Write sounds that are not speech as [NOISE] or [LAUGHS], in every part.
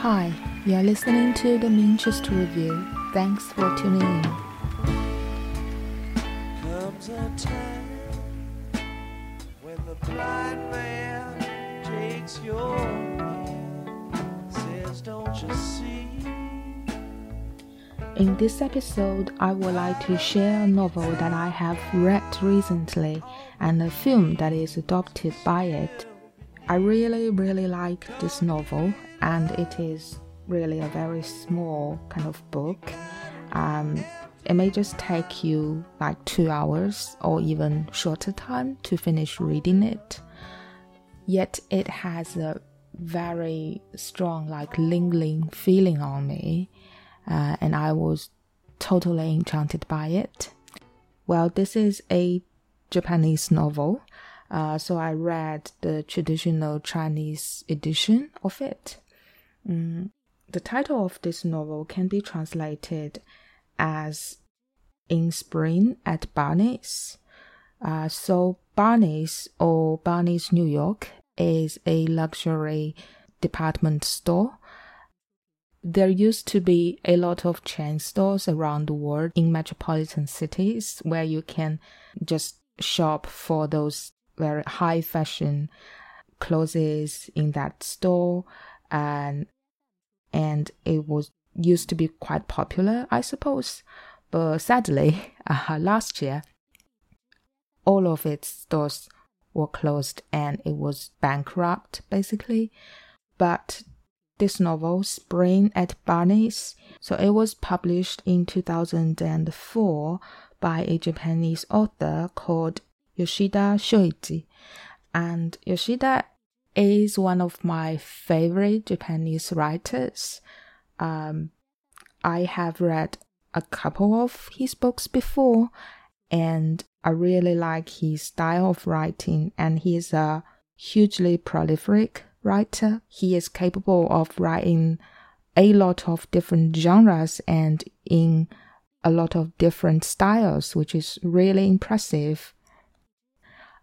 Hi, you're listening to the Manchester Review. Thanks for tuning in. Says, Don't you see? In this episode, I would like to share a novel that I have read recently and a film that is adopted by it. I really, really like this novel, and it is really a very small kind of book. Um, it may just take you like two hours or even shorter time to finish reading it. Yet it has a very strong, like lingering feeling on me, uh, and I was totally enchanted by it. Well, this is a Japanese novel, uh, so I read the traditional Chinese edition of it. Mm, the title of this novel can be translated as In Spring at Barney's. Uh, so, Barney's or Barney's New York is a luxury department store. There used to be a lot of chain stores around the world in metropolitan cities where you can just shop for those very high fashion clothes in that store. And and it was used to be quite popular i suppose. But sadly [LAUGHS] uh, last year all of its stores were closed and it was bankrupt basically. But this novel spring at barney's so it was published in 2004 by a japanese author called Yoshida Shuichi. And Yoshida is one of my favorite Japanese writers. Um, I have read a couple of his books before, and I really like his style of writing, and he is a hugely prolific writer. He is capable of writing a lot of different genres and in a lot of different styles, which is really impressive.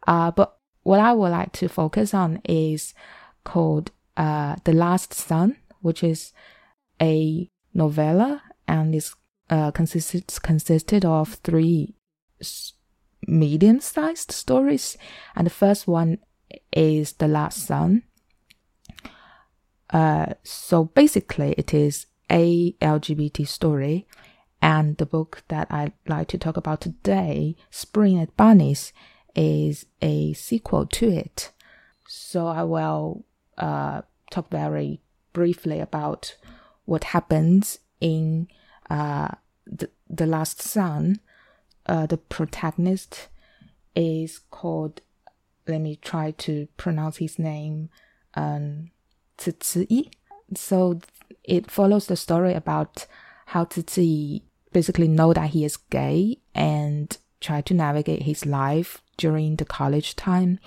Uh, but what I would like to focus on is called uh, The Last Son, which is a novella and is uh, consisted consisted of three medium-sized stories, and the first one is The Last Son. Uh, so basically, it is a LGBT story, and the book that I'd like to talk about today, Spring at Barney's, is a sequel to it. So I will uh, talk very briefly about what happens in uh, the, the Last Son. Uh, the protagonist is called, let me try to pronounce his name, um, Yi. So it follows the story about how Yi basically know that he is gay and try to navigate his life during the college time.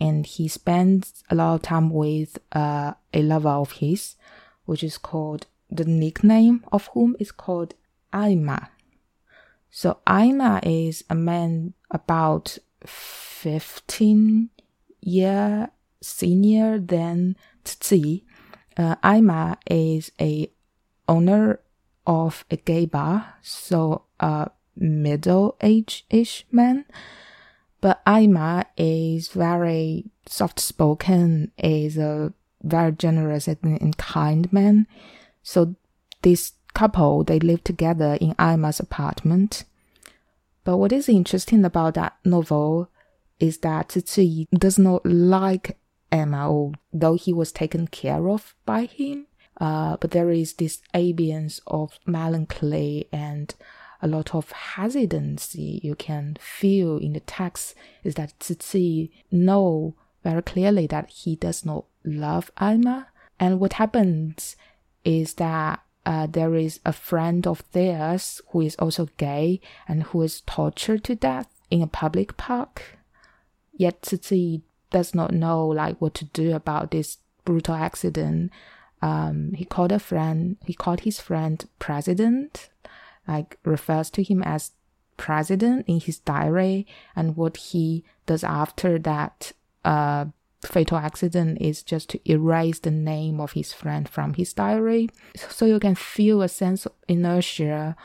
And he spends a lot of time with uh, a lover of his, which is called, the nickname of whom is called Aima. So Aima is a man about 15 year senior than Tzi. Uh, Aima is a owner of a gay bar, so a middle age ish man. But Aima is very soft spoken, is a very generous and, kind man. So this couple they live together in Aima's apartment. But what is interesting about that novel is that Tsutsui does not like Emma, although he was taken care of by him. Uh, but there is this ambience of melancholy and a lot of hesitancy you can feel in the text is that Tsutsui know very clearly that he does not love Alma. And what happens is that uh, there is a friend of theirs who is also gay and who is tortured to death in a public park. Yet Tsutsui does not know like what to do about this brutal accident. Um, he called a friend. He called his friend president like refers to him as president in his diary and what he does after that uh, fatal accident is just to erase the name of his friend from his diary. So you can feel a sense of inertia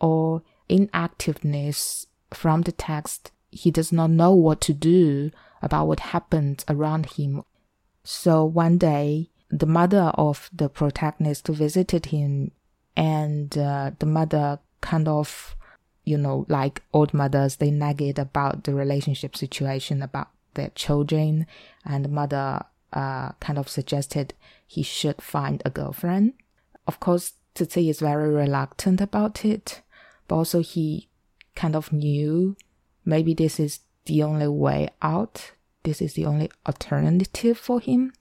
or inactiveness from the text. He does not know what to do about what happened around him. So one day, the mother of the protagonist visited him, and uh, the mother kind of, you know, like old mothers, they nagged about the relationship situation, about their children, and the mother uh, kind of suggested he should find a girlfriend. Of course, Zizi is very reluctant about it, but also he kind of knew maybe this is the only way out. This is the only alternative for him.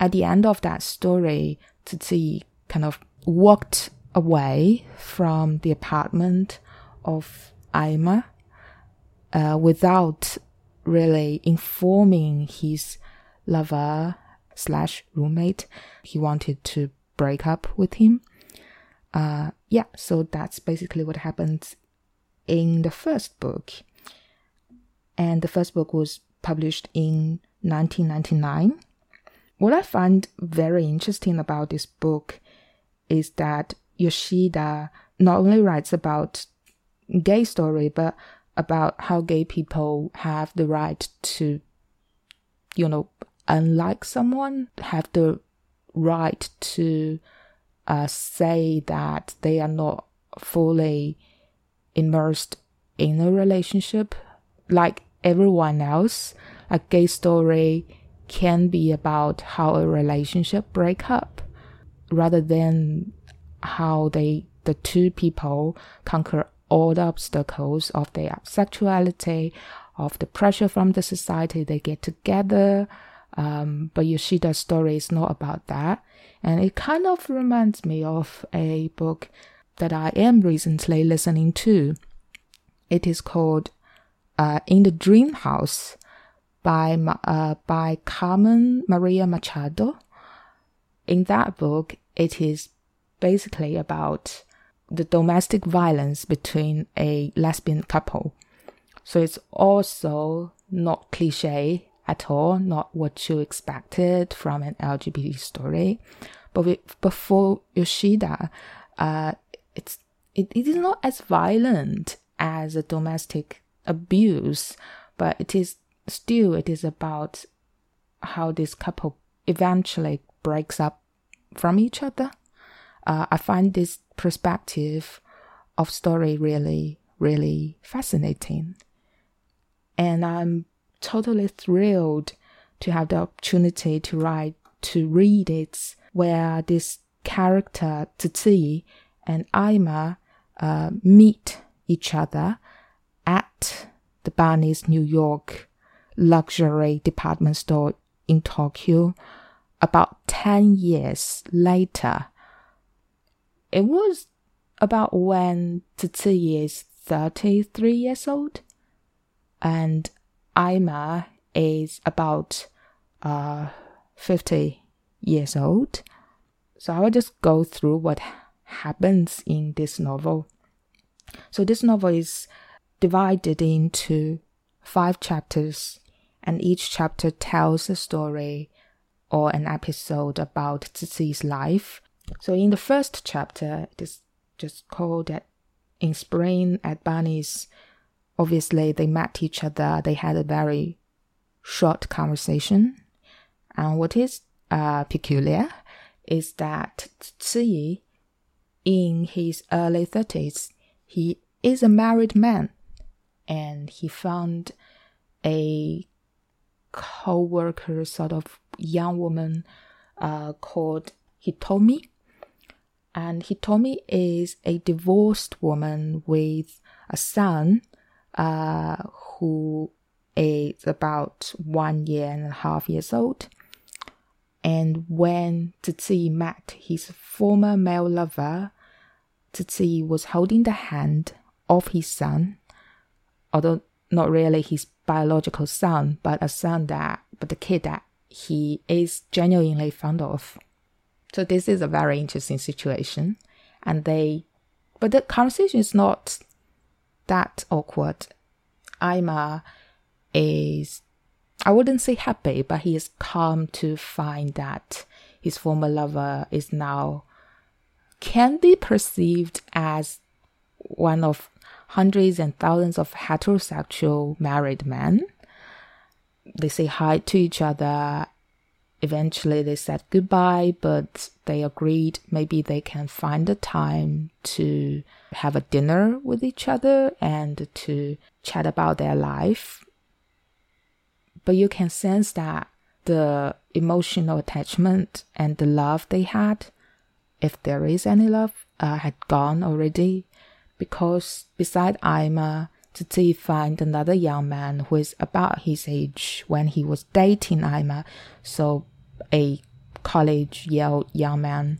At the end of that story, Zizi kind of walked away from the apartment of Aima uh, without really informing his lover slash roommate he wanted to break up with him. Uh, yeah, so that's basically what happened in the first book. And the first book was published in 1999. What I find very interesting about this book is that Yoshida not only writes about gay story, but about how gay people have the right to, you know, unlike someone, have the right to uh, say that they are not fully immersed in a relationship like everyone else. A gay story can be about how a relationship break up rather than how they the two people conquer all the obstacles of their sexuality, of the pressure from the society. They get together. Um, but Yoshida's story is not about that. And it kind of reminds me of a book that I am recently listening to. It is called uh, In the Dream House by, uh, by Carmen Maria Machado. In that book, it is basically about the domestic violence between a lesbian couple. So it's also not cliche at all, not what you expected from an LGBT story. But before Yoshida, uh, it's it, it is not as violent as a domestic abuse, but it is still it is about how this couple eventually breaks up from each other. Uh, I find this perspective of story really, really fascinating. And I'm totally thrilled to have the opportunity to write, to read it, where this character, Zizi and Aima, uh, meet each other at the Barney's New York luxury department store in Tokyo about 10 years later it was about when Zizi is 33 years old and Aima is about uh, 50 years old. So I will just go through what happens in this novel. So this novel is divided into five chapters, and each chapter tells a story or an episode about Zizi's life so in the first chapter, it is just called that in spring at Barney's. Obviously, they met each other. They had a very short conversation. And what is uh, peculiar is that Ziyi, in his early 30s, he is a married man and he found a co-worker sort of young woman uh, called Hitomi and Hitomi is a divorced woman with a son uh, who is about one year and a half years old. And when Zizi met his former male lover, Zizi was holding the hand of his son, although not really his biological son, but a son that, but the kid that he is genuinely fond of. So this is a very interesting situation. And they, but the conversation is not that awkward. Aima is, I wouldn't say happy, but he is calm to find that his former lover is now can be perceived as one of hundreds and thousands of heterosexual married men. They say hi to each other. Eventually, they said goodbye, but they agreed maybe they can find a time to have a dinner with each other and to chat about their life. But you can sense that the emotional attachment and the love they had, if there is any love, uh, had gone already because beside Aima, Tzi find another young man who is about his age when he was dating Aima, so a college young man.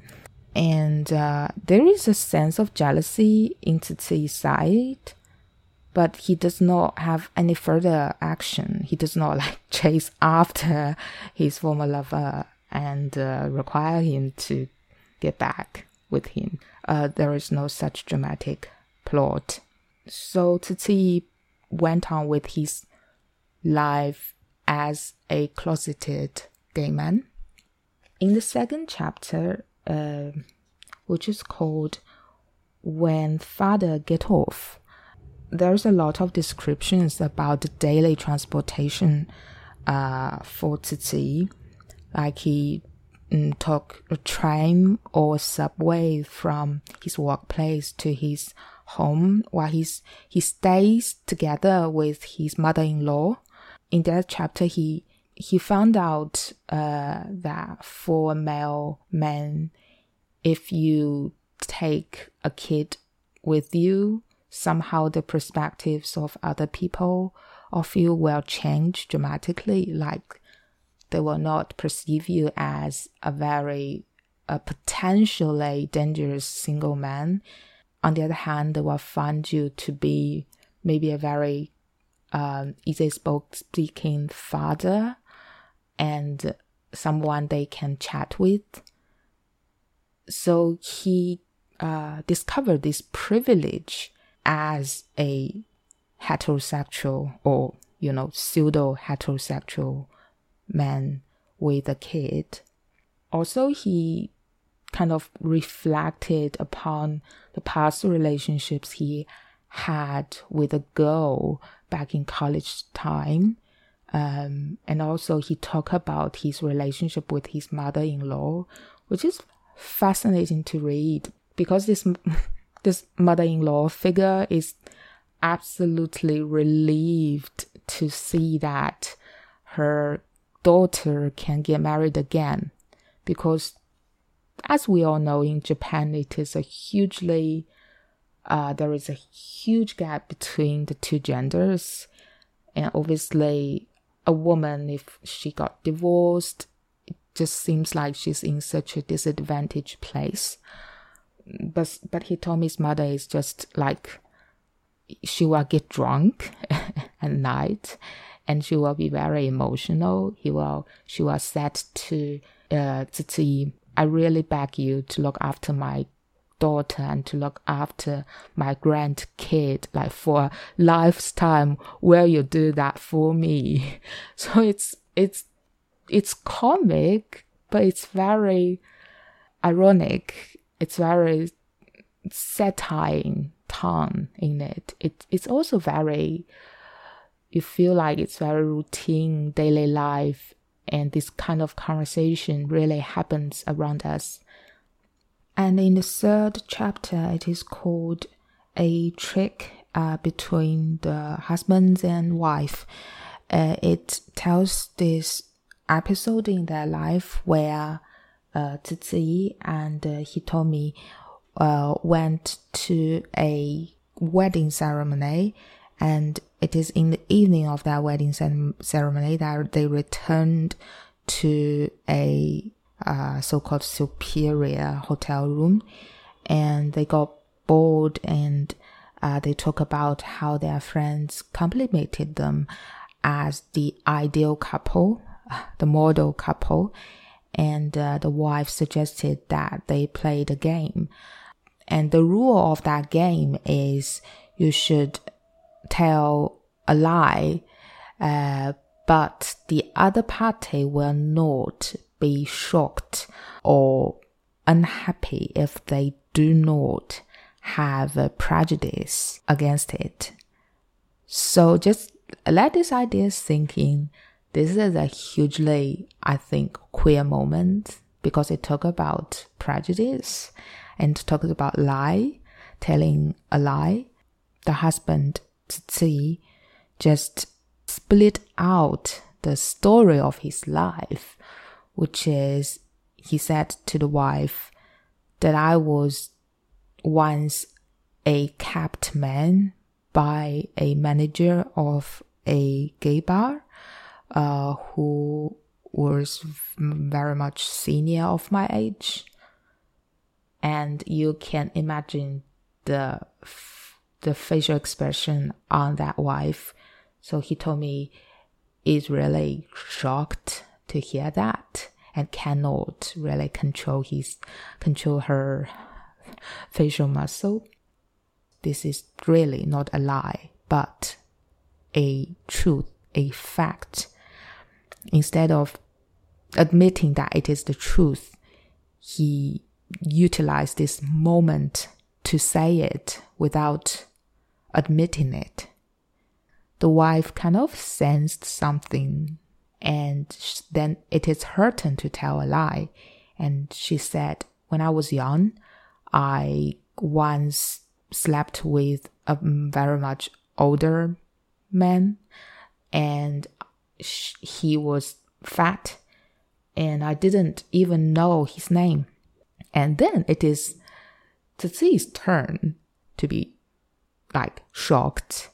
And uh, there is a sense of jealousy in Tzi's side, but he does not have any further action. He does not [LAUGHS] like chase after his former lover and uh, require him to get back with him. Uh, there is no such dramatic plot. So Tzi went on with his life as a closeted gay man. In the second chapter, uh, which is called When Father Get Off, there's a lot of descriptions about the daily transportation uh, for Tzi. Like he mm, took a train or subway from his workplace to his home while he's, he stays together with his mother-in-law. In that chapter, he he found out uh, that for male men, if you take a kid with you, somehow the perspectives of other people of you will change dramatically. Like they will not perceive you as a very a potentially dangerous single man on the other hand, they will find you to be maybe a very um, easy spoke speaking father and someone they can chat with. So he uh, discovered this privilege as a heterosexual or, you know, pseudo heterosexual man with a kid. Also, he kind of reflected upon the past relationships he had with a girl back in college time. Um, and also he talked about his relationship with his mother-in-law, which is fascinating to read because this [LAUGHS] this mother-in-law figure is absolutely relieved to see that her daughter can get married again because as we all know, in Japan, it is a hugely, uh, there is a huge gap between the two genders. And obviously, a woman, if she got divorced, it just seems like she's in such a disadvantaged place. But, but Hitomi his mother is just like, she will get drunk [LAUGHS] at night and she will be very emotional. He will, she will set to, uh, to I really beg you to look after my daughter and to look after my grandkid like for a lifetime will you do that for me. [LAUGHS] So it's it's it's comic but it's very ironic. It's very satire tone in it. It it's also very you feel like it's very routine daily life and this kind of conversation really happens around us. And in the third chapter, it is called A Trick uh, Between the Husbands and Wife. Uh, it tells this episode in their life where uh, and uh, Hitomi uh, went to a wedding ceremony and it is in the evening of that wedding ceremony that they returned to a uh, so-called superior hotel room and they got bored and uh, they talk about how their friends complimented them as the ideal couple, the model couple, and uh, the wife suggested that they play the game. And the rule of that game is you should tell a lie, uh, but the other party will not be shocked or unhappy if they do not have a prejudice against it. So just let this idea sink in. This is a hugely, I think, queer moment because it talks about prejudice and talks about lie, telling a lie. The husband, Zi, just split out the story of his life, which is he said to the wife that I was once a capped man by a manager of a gay bar uh, who was very much senior of my age. And you can imagine the the facial expression on that wife. So Hitomi is really shocked to hear that and cannot really control his control her facial muscle. This is really not a lie but a truth a fact. Instead of admitting that it is the truth, he utilized this moment to say it without admitting it. The wife kind of sensed something, and then it is her turn to tell a lie. And she said, When I was young, I once slept with a very much older man, and he was fat and I didn't even know his name. And then it is Zi's turn to be like shocked.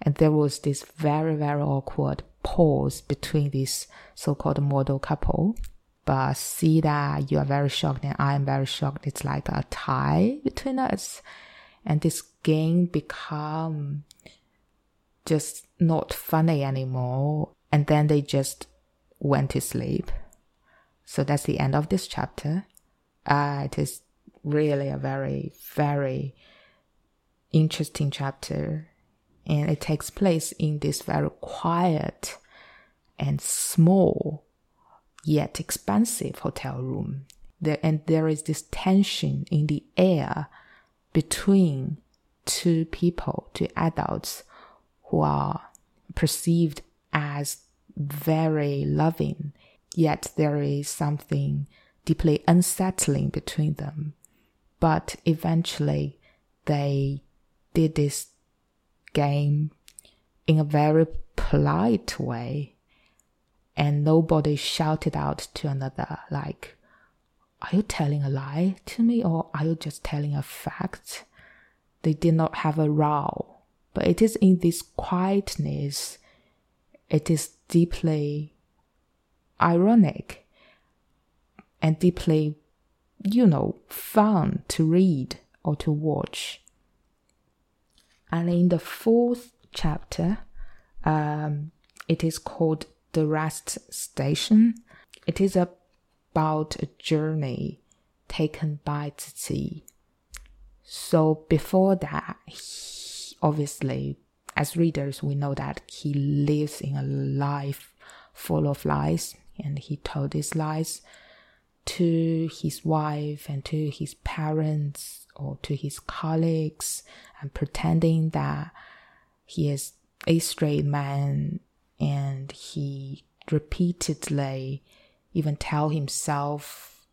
And there was this very, very awkward pause between this so-called model couple. But see that you are very shocked and I am very shocked. It's like a tie between us. And this game become just not funny anymore. And then they just went to sleep. So that's the end of this chapter. Uh, it is really a very, very interesting chapter. And it takes place in this very quiet and small yet expansive hotel room. There, and there is this tension in the air between two people, two adults who are perceived as very loving yet there is something deeply unsettling between them. But eventually, they did this game in a very polite way, and nobody shouted out to another, like, Are you telling a lie to me, or are you just telling a fact? They did not have a row, but it is in this quietness, it is deeply ironic and deeply, you know, fun to read or to watch. And in the fourth chapter, um, it is called The Rest Station. It is about a journey taken by Zi. So before that, he, obviously, as readers, we know that he lives in a life full of lies and he told his lies to his wife and to his parents or to his colleagues and pretending that he is a straight man and he repeatedly even tell himself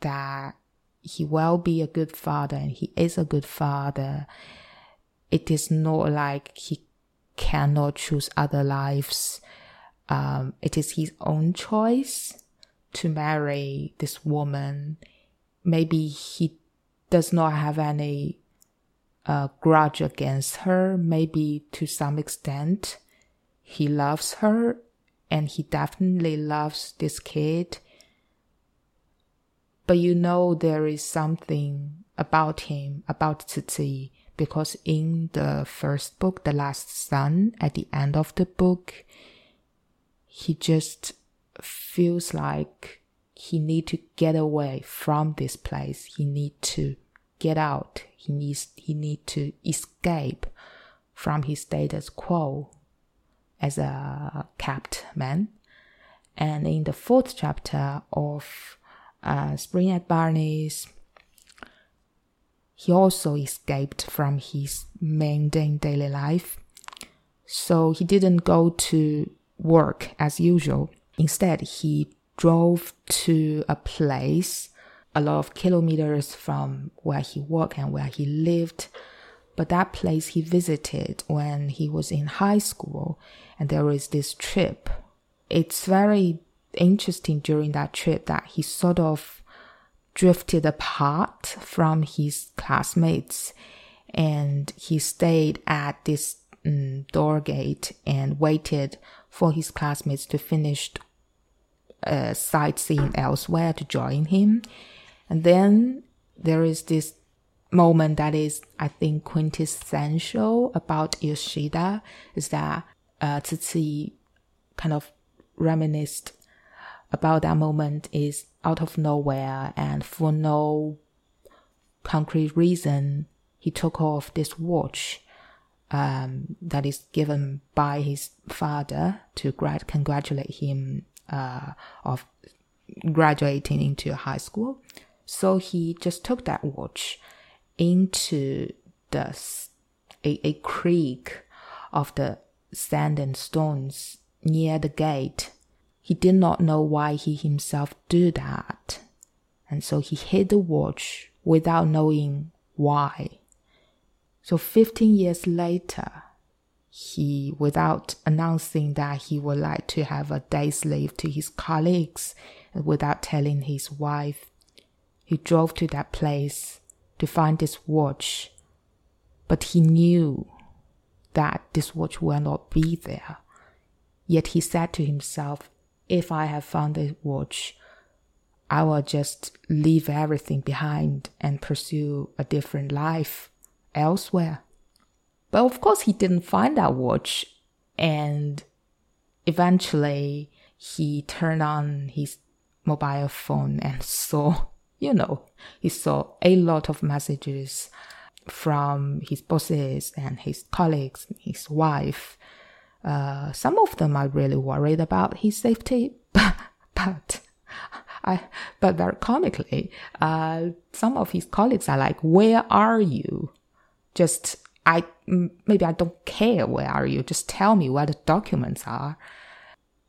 that he will be a good father and he is a good father it is not like he cannot choose other lives um, it is his own choice to marry this woman. Maybe he does not have any uh, grudge against her. Maybe to some extent he loves her and he definitely loves this kid. But you know, there is something about him, about Zi, because in the first book, The Last Son, at the end of the book, he just feels like he need to get away from this place. He need to get out. He needs, he need to escape from his status quo as a capped man. And in the fourth chapter of uh, Spring at Barney's, he also escaped from his mundane daily life. So he didn't go to work as usual. Instead, he drove to a place a lot of kilometers from where he worked and where he lived. But that place he visited when he was in high school, and there was this trip. It's very interesting during that trip that he sort of drifted apart from his classmates and he stayed at this um, door gate and waited for his classmates to finish uh, sightseeing elsewhere to join him. And then there is this moment that is, I think, quintessential about Yoshida is that uh, kind of reminisced about that moment is out of nowhere and for no concrete reason, he took off this watch um, that is given by his father to grad- congratulate him uh, of graduating into high school. So he just took that watch into the a, a creek of the sand and stones near the gate. He did not know why he himself did that. And so he hid the watch without knowing why. So 15 years later, he, without announcing that he would like to have a day's leave to his colleagues, without telling his wife, he drove to that place to find this watch. But he knew that this watch will not be there. Yet he said to himself, if I have found the watch, I will just leave everything behind and pursue a different life elsewhere. But of course, he didn't find that watch. And eventually, he turned on his mobile phone and [LAUGHS] saw, you know, he saw a lot of messages from his bosses and his colleagues, his wife. Uh, some of them are really worried about his safety, but, [LAUGHS] but I, but very comically, uh, some of his colleagues are like, "Where are you?" Just I maybe I don't care where are you. Just tell me where the documents are.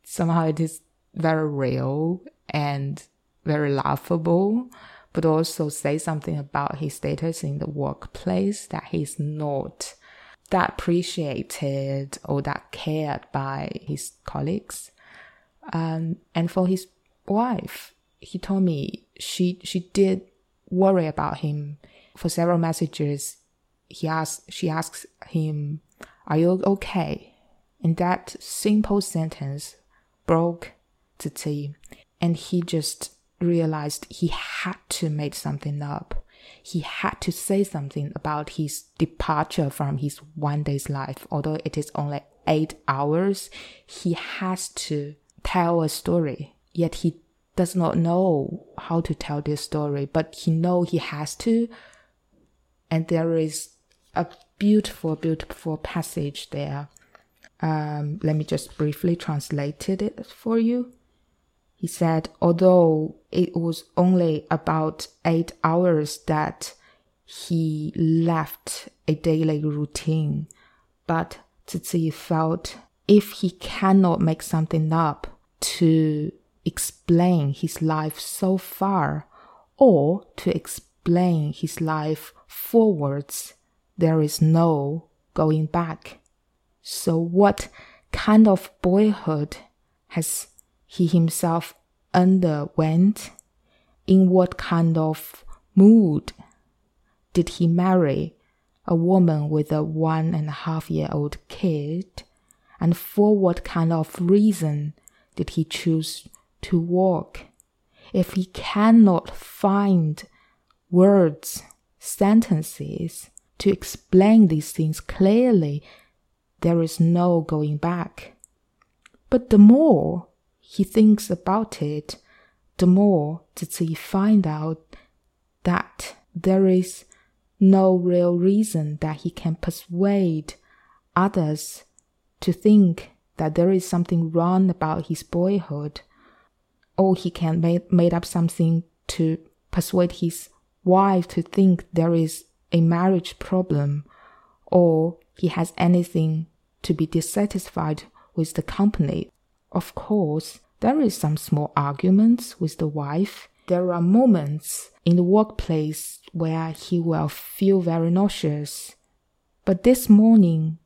Somehow it is very real and very laughable, but also say something about his status in the workplace that he's not that appreciated or that cared by his colleagues. Um, and for his wife, Hitomi she she did worry about him for several messages he asks, she asks him, Are you okay? And that simple sentence broke Titi, and he just realized he had to make something up. He had to say something about his departure from his one day's life. Although it is only eight hours, he has to tell a story. Yet he does not know how to tell this story, but he know he has to. And there is a beautiful, beautiful passage there. Um, let me just briefly translate it for you. He said, although it was only about eight hours that he left a daily routine, but Zizi felt if he cannot make something up to explain his life so far or to explain his life forwards, there is no going back. So, what kind of boyhood has he himself underwent? In what kind of mood did he marry a woman with a one and a half year old kid? And for what kind of reason did he choose to walk? If he cannot find words, sentences, to explain these things clearly, there is no going back. But the more he thinks about it, the more does he find out that there is no real reason that he can persuade others to think that there is something wrong about his boyhood, or he can make, made up something to persuade his wife to think there is a marriage problem, or he has anything to be dissatisfied with the company. Of course, there is some small arguments with the wife. There are moments in the workplace where he will feel very nauseous. But this morning,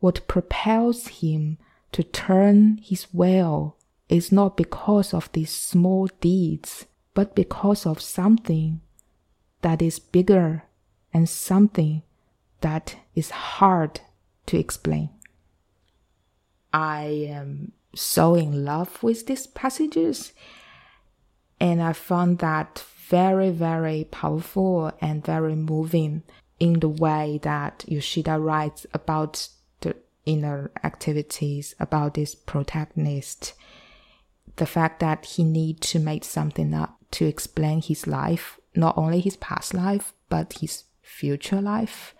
what propels him to turn his will is not because of these small deeds, but because of something that is bigger and something that is hard to explain. I am so in love with these passages, and I found that very, very powerful and very moving in the way that Yoshida writes about the inner activities, about this protagonist. The fact that he needs to make something up to explain his life, not only his past life, but his future life.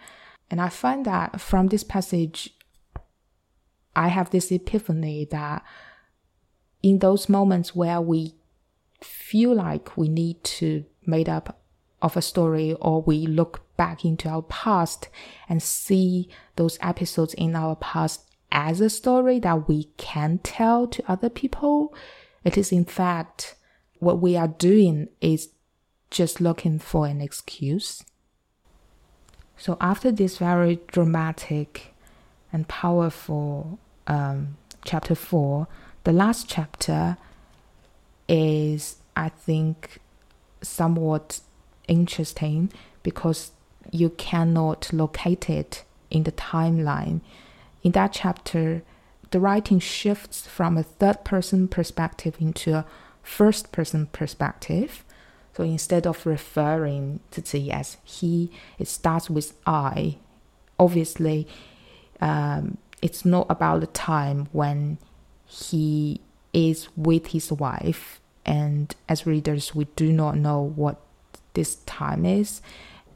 And I find that from this passage, I have this epiphany that in those moments where we feel like we need to make up of a story or we look back into our past and see those episodes in our past as a story that we can tell to other people, it is in fact what we are doing is just looking for an excuse. So after this very dramatic and powerful um, chapter four, the last chapter is, I think, somewhat interesting because you cannot locate it in the timeline. In that chapter, the writing shifts from a third person perspective into a first person perspective. So instead of referring to the as he, it starts with I. Obviously, um, it's not about the time when he is with his wife. And as readers, we do not know what this time is.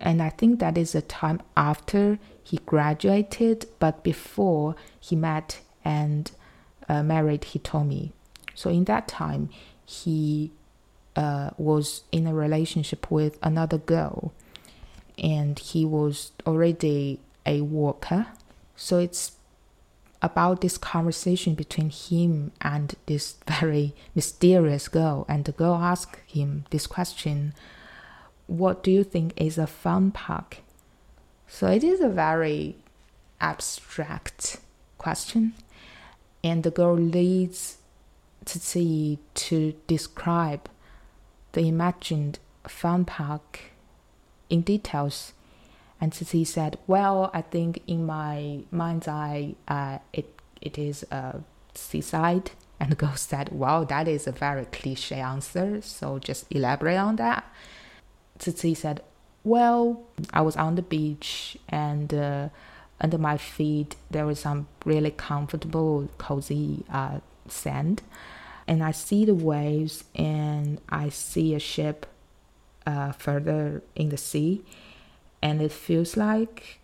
And I think that is a time after he graduated, but before he met and uh, married Hitomi. So in that time, he uh, was in a relationship with another girl, and he was already a worker. So it's about this conversation between him and this very mysterious girl. And the girl asked him this question What do you think is a fun park? So it is a very abstract question. And the girl leads Tsutsui to describe the imagined fun park in details and Tsutsui said, "Well, I think in my mind's eye, uh, it it is a seaside." [LAUGHS] And the girl said, "Wow, that is a very cliche answer. So just elaborate on that." Tsutsui said, "Well, I was on the beach and." Uh, under my feet there was some really comfortable cozy uh, sand and i see the waves and i see a ship uh, further in the sea and it feels like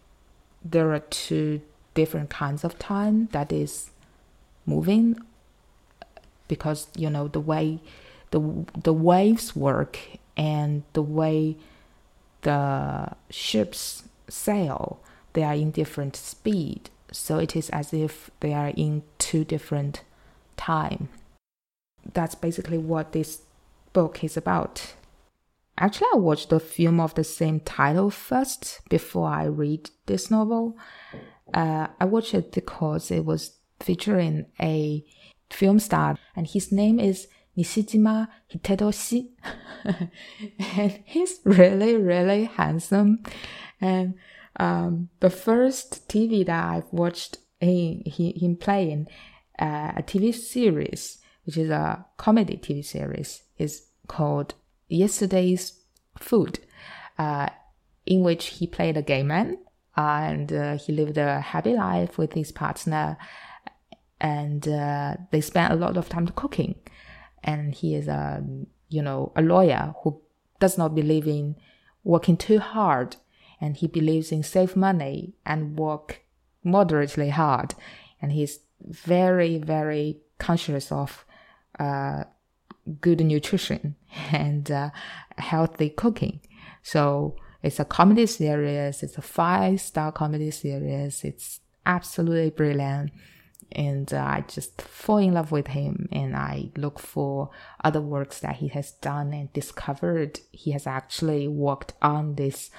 there are two different kinds of time that is moving because you know the way the the waves work and the way the ships sail they are in different speed. So it is as if they are in two different time. That's basically what this book is about Actually, I watched the film of the same title first before I read this novel. Uh, I watched it because it was featuring a film star, and his name is Nishijima Hidetoshi. [LAUGHS] and he's really, really handsome. And um, the first TV that I've watched him, him playing uh, a TV series, which is a comedy TV series, is called yesterday's food, uh, in which he played a gay man and uh, he lived a happy life with his partner, and uh, they spent a lot of time cooking. And he is a you know a lawyer who does not believe in working too hard, and he believes in save money and work moderately hard, and he's very very conscious of uh, good nutrition [LAUGHS] and uh, healthy cooking. So it's a comedy series. It's a five star comedy series. It's absolutely brilliant. And uh, I just fall in love with him and I look for other works that he has done and discovered he has actually worked on this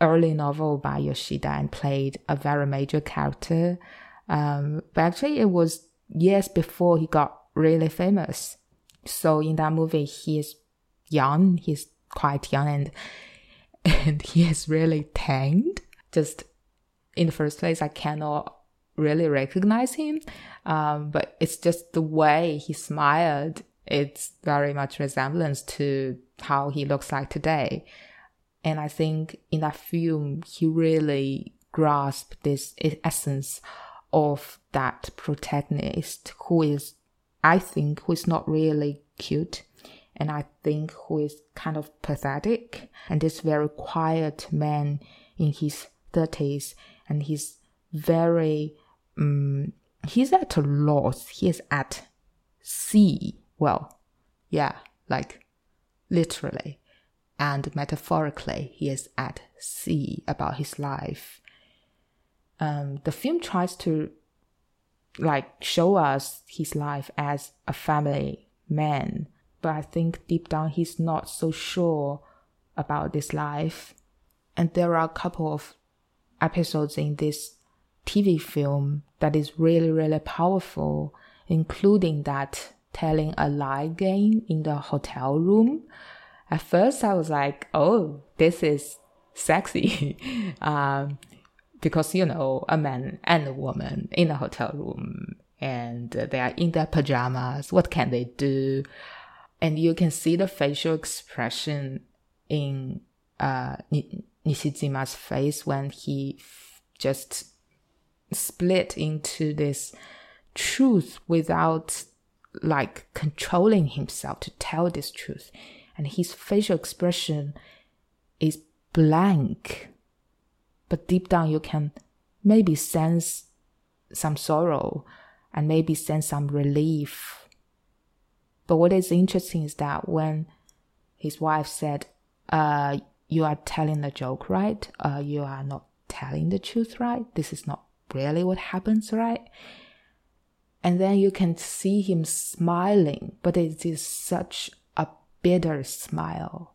early novel by Yoshida and played a very major character. Um, but actually it was years before he got really famous. So in that movie, he is young. He's quite young and [LAUGHS] and he is really tamed. Just in the first place, I cannot really recognize him. Um, but it's just the way he smiled. It's very much resemblance to how he looks like today. And I think in that film, he really grasped this essence of that protagonist who is, I think, who is not really cute. And I think who is kind of pathetic and this very quiet man in his 30s and he's very, um, he's at a loss. He is at sea. Well, yeah, like literally and metaphorically, he is at sea about his life. Um, the film tries to like show us his life as a family man, but I think deep down he's not so sure about this life. And there are a couple of episodes in this TV film that is really, really powerful, including that telling a lie game in the hotel room. At first, I was like, oh, this is sexy. [LAUGHS] um, because you know a man and a woman in a hotel room and they are in their pajamas what can they do? And you can see the facial expression in uh, face when he f- just split into this truth without like controlling himself to tell this truth. And his facial expression is blank but deep down you can maybe sense some sorrow and maybe sense some relief. But what is interesting is that when his wife said, uh, you are telling the joke, right? Uh, you are not telling the truth, right? This is not really what happens, right? And then you can see him smiling, but it is such a bitter smile.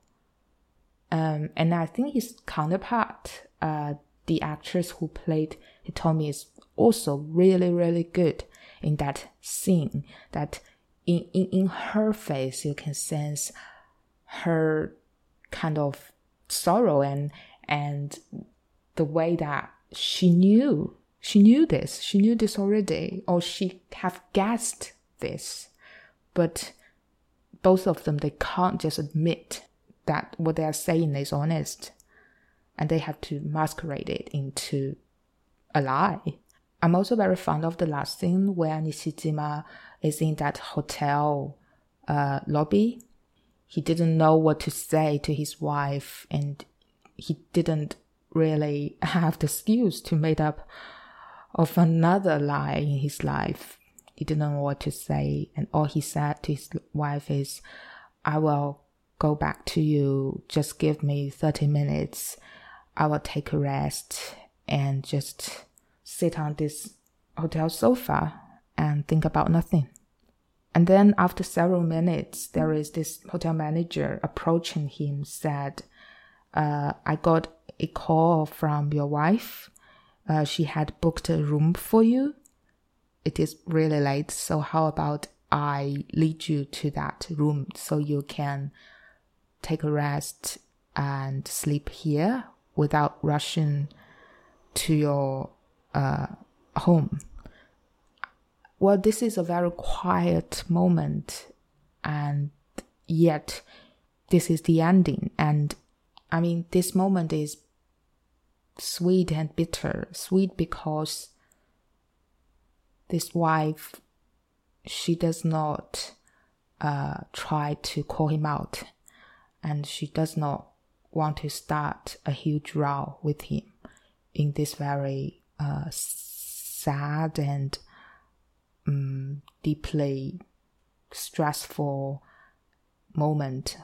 Um, and I think his counterpart, uh, the actress who played Hitomi is also really, really good in that scene. That in, in, in her face, you can sense her kind of sorrow and, and the way that she knew, she knew this, she knew this already, or she have guessed this. But both of them, they can't just admit that what they are saying is honest and they have to masquerade it into a lie. I'm also very fond of the last scene where Nishijima is in that hotel uh, lobby. He didn't know what to say to his wife, and he didn't really [LAUGHS] have the skills to make up of another lie in his life. He didn't know what to say, and all he said to his wife is, I will go back to you. Just give me 30 minutes. I will take a rest and just sit on this hotel sofa and think about nothing. And then after several minutes, there is this hotel manager approaching him said, uh, I got a call from your wife. Uh, she had booked a room for you. It is really late, so how about I lead you to that room so you can take a rest and sleep here without rushing to your uh, home. Well, this is a very quiet moment, and yet this is the ending. And I mean, this moment is sweet and bitter. Sweet because this wife, she does not uh, try to call him out, and she does not want to start a huge row with him in this very uh, sad and um, deeply stressful moment.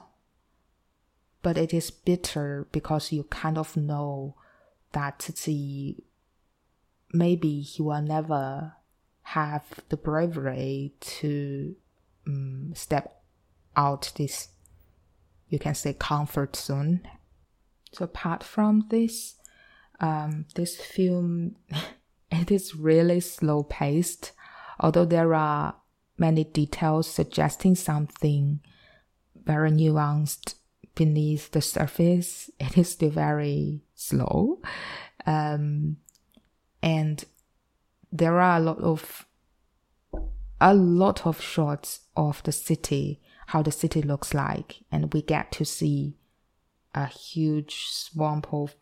But it is bitter because you kind of know that the maybe he will never have the bravery to um, step out this you can say comfort zone so apart from this um, this film [LAUGHS] it is really slow paced although there are many details suggesting something very nuanced beneath the surface. It is still very slow um, and there are a lot of a lot of shots of the city, how the city looks like, and we get to see a huge swamp of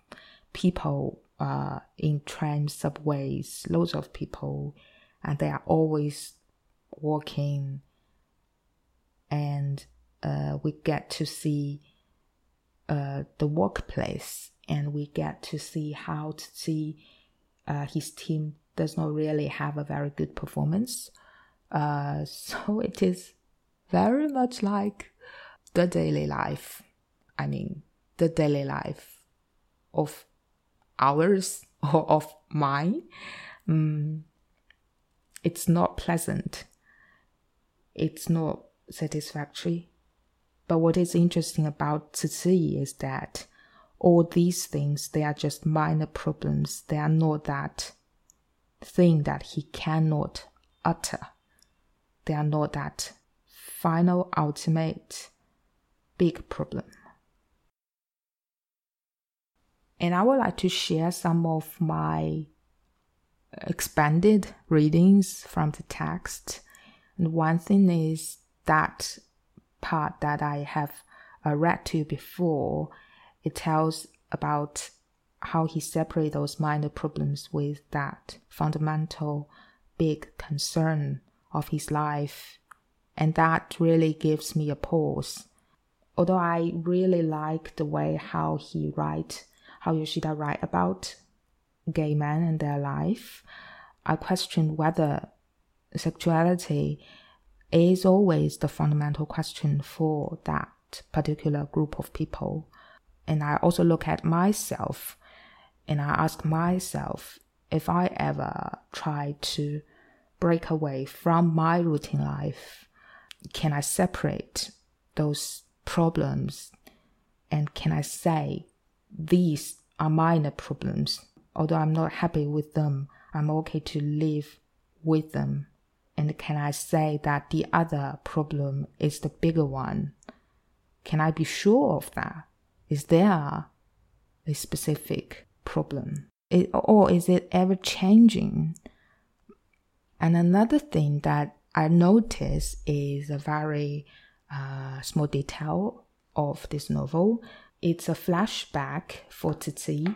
people uh, in trams, subways, loads of people, and they are always walking. And uh, we get to see uh, the workplace, and we get to see how to see uh, his team does not really have a very good performance. Uh, [LAUGHS] so it is very much like the daily life. I mean, the daily life of ours or of mine. Um, it's not pleasant. It's not satisfactory. But what is interesting about Zizi is that all these things, they are just minor problems. They are not that thing that he cannot utter. They are not that final, ultimate, big problem. And I would like to share some of my expanded readings from the text. And one thing is that part that I have uh, read to before, it tells about how he separates those minor problems with that fundamental big concern of his life. And that really gives me a pause. Although I really like the way how he write, how Yoshida write about gay men and their life, I question whether sexuality is always the fundamental question for that particular group of people. And I also look at myself and I ask myself if I ever try to break away from my routine life, can I separate those problems and can I say these are minor problems? Although I'm not happy with them, I'm okay to live with them. And can I say that the other problem is the bigger one? Can I be sure of that? Is there a specific problem? It, or is it ever changing? And another thing that I notice is a very uh, small detail of this novel. It's a flashback for Zizi.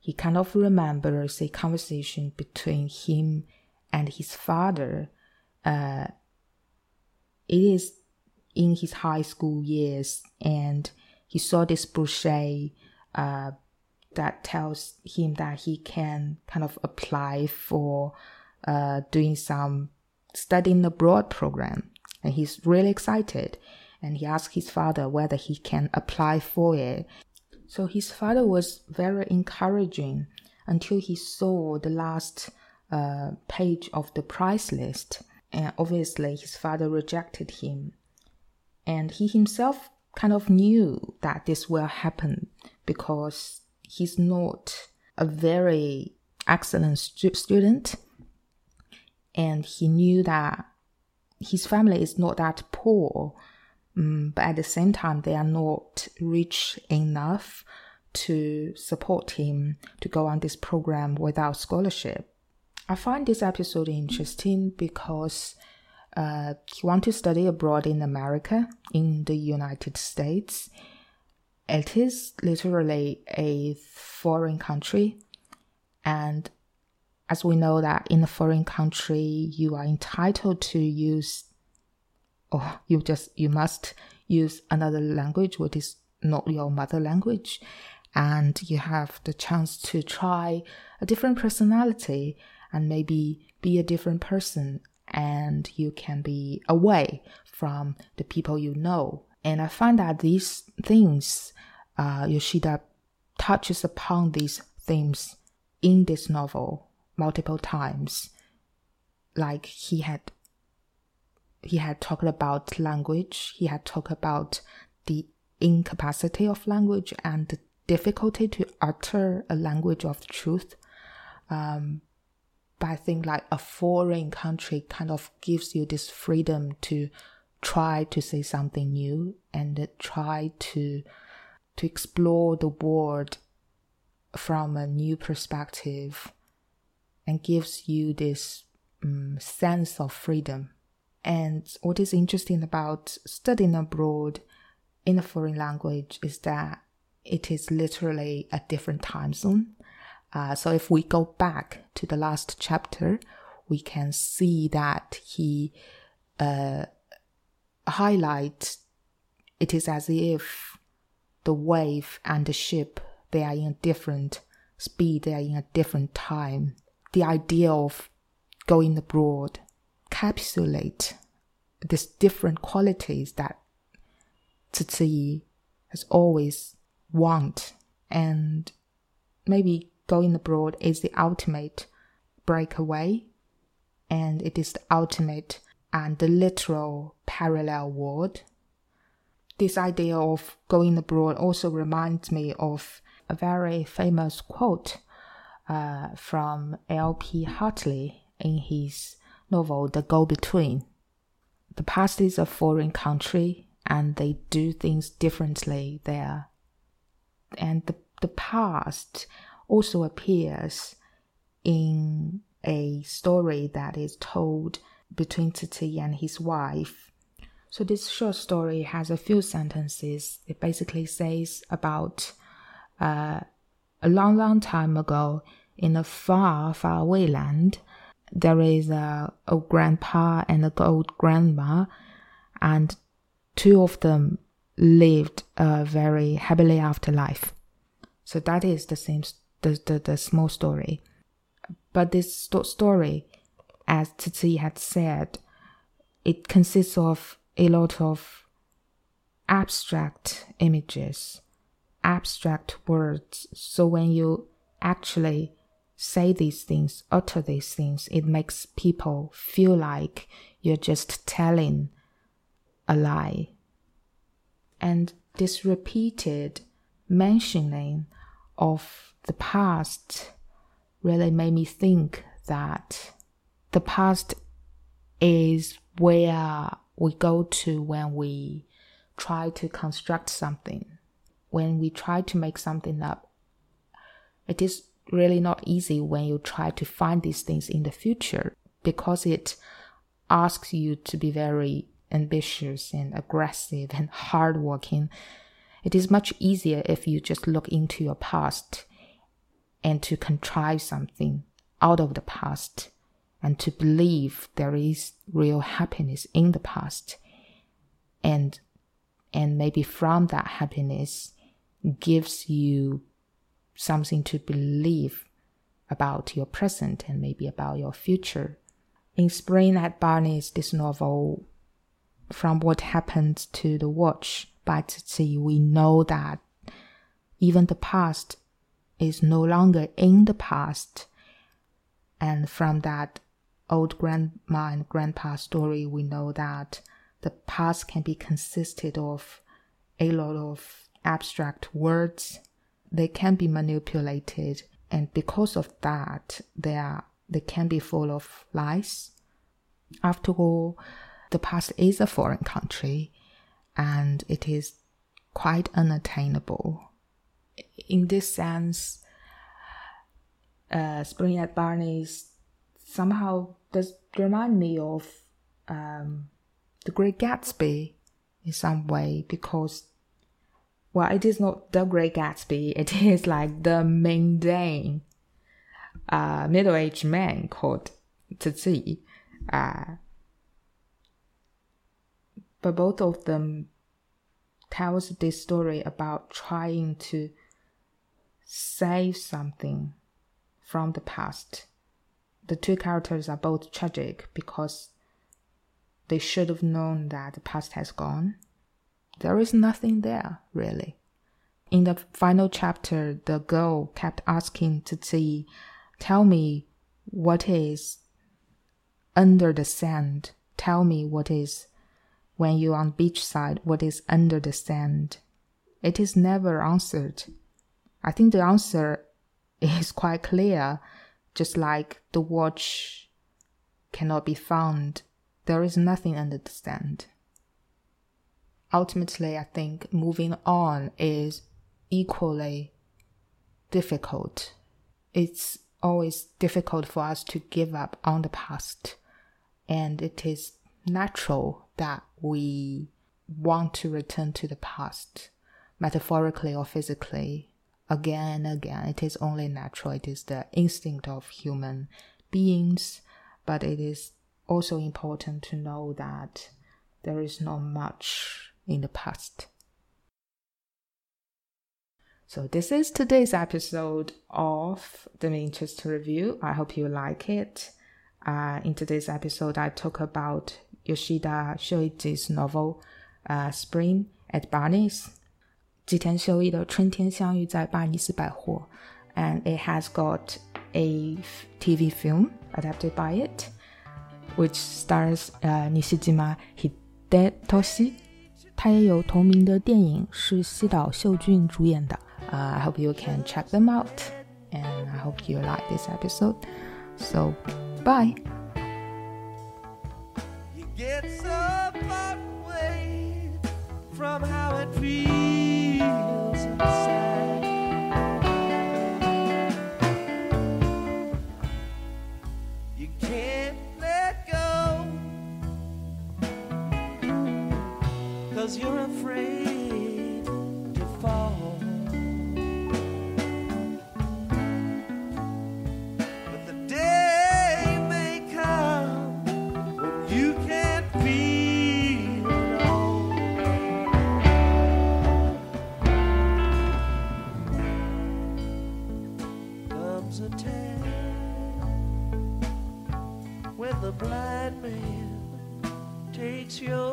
He kind of remembers a conversation between him and his father. Uh, it is in his high school years, and he saw this brochure uh, that tells him that he can kind of apply for uh, doing some studying abroad program. And he's really excited. And he asked his father whether he can apply for it. So his father was very encouraging until he saw the last uh, page of the price list. And obviously, his father rejected him. And he himself kind of knew that this will happen because he's not a very excellent stu- student and he knew that his family is not that poor um, but at the same time they are not rich enough to support him to go on this program without scholarship. I find this episode interesting because uh, he wants to study abroad in america in the united states. It is literally a foreign country. And as we know that in a foreign country you are entitled to use or you just you must use another language which is not your mother language and you have the chance to try a different personality and maybe be a different person and you can be away from the people you know. And I find that these things, uh, Yoshida touches upon these themes in this novel multiple times. Like he had, he had talked about language. He had talked about the incapacity of language and the difficulty to utter a language of truth. Um, but I think like a foreign country kind of gives you this freedom to try to say something new and try to to explore the world from a new perspective and gives you this um, sense of freedom. And what is interesting about studying abroad in a foreign language is that it is literally a different time zone. Uh, so if we go back to the last chapter, we can see that he uh, highlights it is as if the wave and the ship they are in a different speed, they are in a different time. The idea of going abroad capsulate these different qualities that Tzu has always want and maybe going abroad is the ultimate breakaway and it is the ultimate and the literal parallel world. This idea of going abroad also reminds me of a very famous quote uh, from L.P. Hartley in his novel The Go Between. The past is a foreign country and they do things differently there. And the, the past also appears in a story that is told between Titi and his wife. So this short story has a few sentences. It basically says about uh, a long, long time ago in a far, far away land, there is a old grandpa and a old grandma, and two of them lived a very happily after life. So that is the same, the, the, the small story. But this sto- story, as Tzi had said, it consists of a lot of abstract images, abstract words. So when you actually say these things, utter these things, it makes people feel like you're just telling a lie. And this repeated mentioning of the past really made me think that the past is where we go to when we try to construct something, when we try to make something up. It is really not easy when you try to find these things in the future because it asks you to be very ambitious and aggressive and hardworking. It is much easier if you just look into your past and to contrive something out of the past and to believe there is real happiness in the past and and maybe from that happiness gives you something to believe about your present and maybe about your future. In Spring at Barney's, this novel from what happened to the watch by Tzi, we know that even the past is no longer in the past. And from that old grandma and grandpa story, we know that the past can be consisted of a lot of abstract words. They can be manipulated, and because of that, they are they can be full of lies. After all, the past is a foreign country and it is quite unattainable. In this sense, uh, Spring at Barney's somehow does remind me of um, The Great Gatsby in some way because, well, it is not The Great Gatsby, it [LAUGHS] is like the mundane uh, middle aged man called Tzi. Uh, but both of them tells this story about trying to save something from the past. The two characters are both tragic because they should have known that the past has gone. There is nothing there, really. In the final chapter, the girl kept asking Zizi, Tell me what is under the sand. Tell me what is when you're on beachside, what is under the sand. It is never answered. I think the answer [LAUGHS] is quite clear, just like the watch cannot be found. There is nothing under the sand. Ultimately, I think moving on is equally difficult. It's always difficult for us to give up on the past, and it is natural that we want to return to the past, metaphorically or physically, again and again. It is only natural, it is the instinct of human beings, but it is also important to know that there is not much in the past. So this is today's episode of the Interest Review. I hope you like it. Uh, in today's episode, I talk about Yoshida Shuichi's novel uh, Spring at Barney's. 吉田修一的《春天相遇在巴黎斯百货》and it has got a TV film adapted by it which stars uh, Nishijima Hidetoshi 它也有同名的电影，是西岛秀俊主演的。uh, I hope you can check them out, and I hope you like this episode. So, bye. from how it feels inside. You.